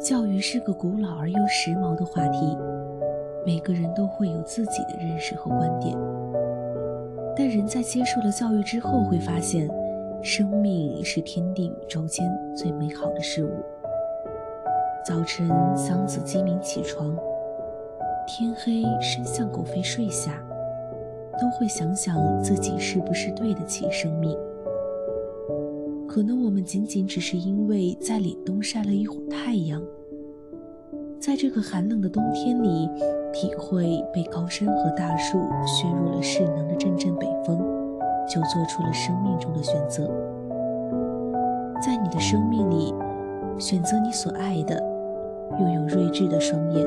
教育是个古老而又时髦的话题，每个人都会有自己的认识和观点。但人在接受了教育之后，会发现，生命是天地宇宙间最美好的事物。早晨，桑梓鸡鸣起床；天黑，伸向狗吠睡下，都会想想自己是不是对得起生命。可能我们仅仅只是因为在凛冬晒了一会儿太阳，在这个寒冷的冬天里，体会被高山和大树削弱了势能的阵阵北风，就做出了生命中的选择。在你的生命里，选择你所爱的，拥有睿智的双眼，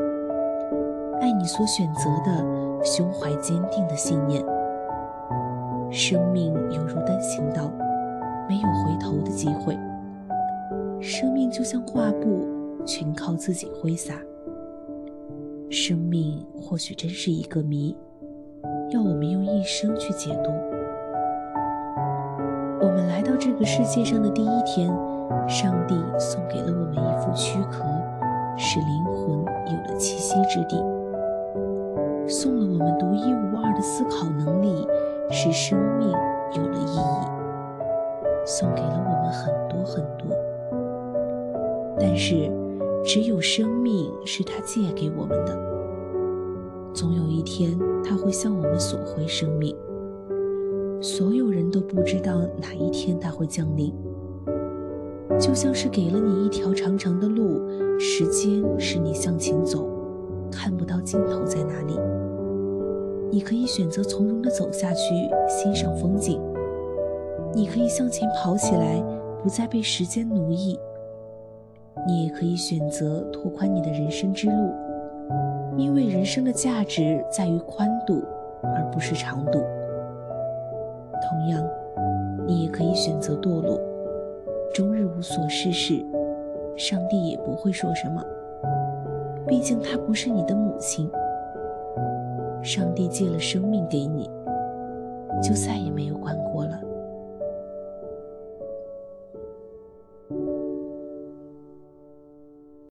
爱你所选择的，胸怀坚定的信念。生命犹如单行道。没有回头的机会，生命就像画布，全靠自己挥洒。生命或许真是一个谜，要我们用一生去解读。我们来到这个世界上的第一天，上帝送给了我们一副躯壳，使灵魂有了栖息之地；送了我们独一无二的思考能力，使生命有了意义。送给了我们很多很多，但是只有生命是他借给我们的。总有一天，他会向我们索回生命。所有人都不知道哪一天他会降临，就像是给了你一条长长的路，时间使你向前走，看不到尽头在哪里。你可以选择从容地走下去，欣赏风景。你可以向前跑起来，不再被时间奴役。你也可以选择拓宽你的人生之路，因为人生的价值在于宽度，而不是长度。同样，你也可以选择堕落，终日无所事事，上帝也不会说什么。毕竟他不是你的母亲。上帝借了生命给你，就再也没有管过了。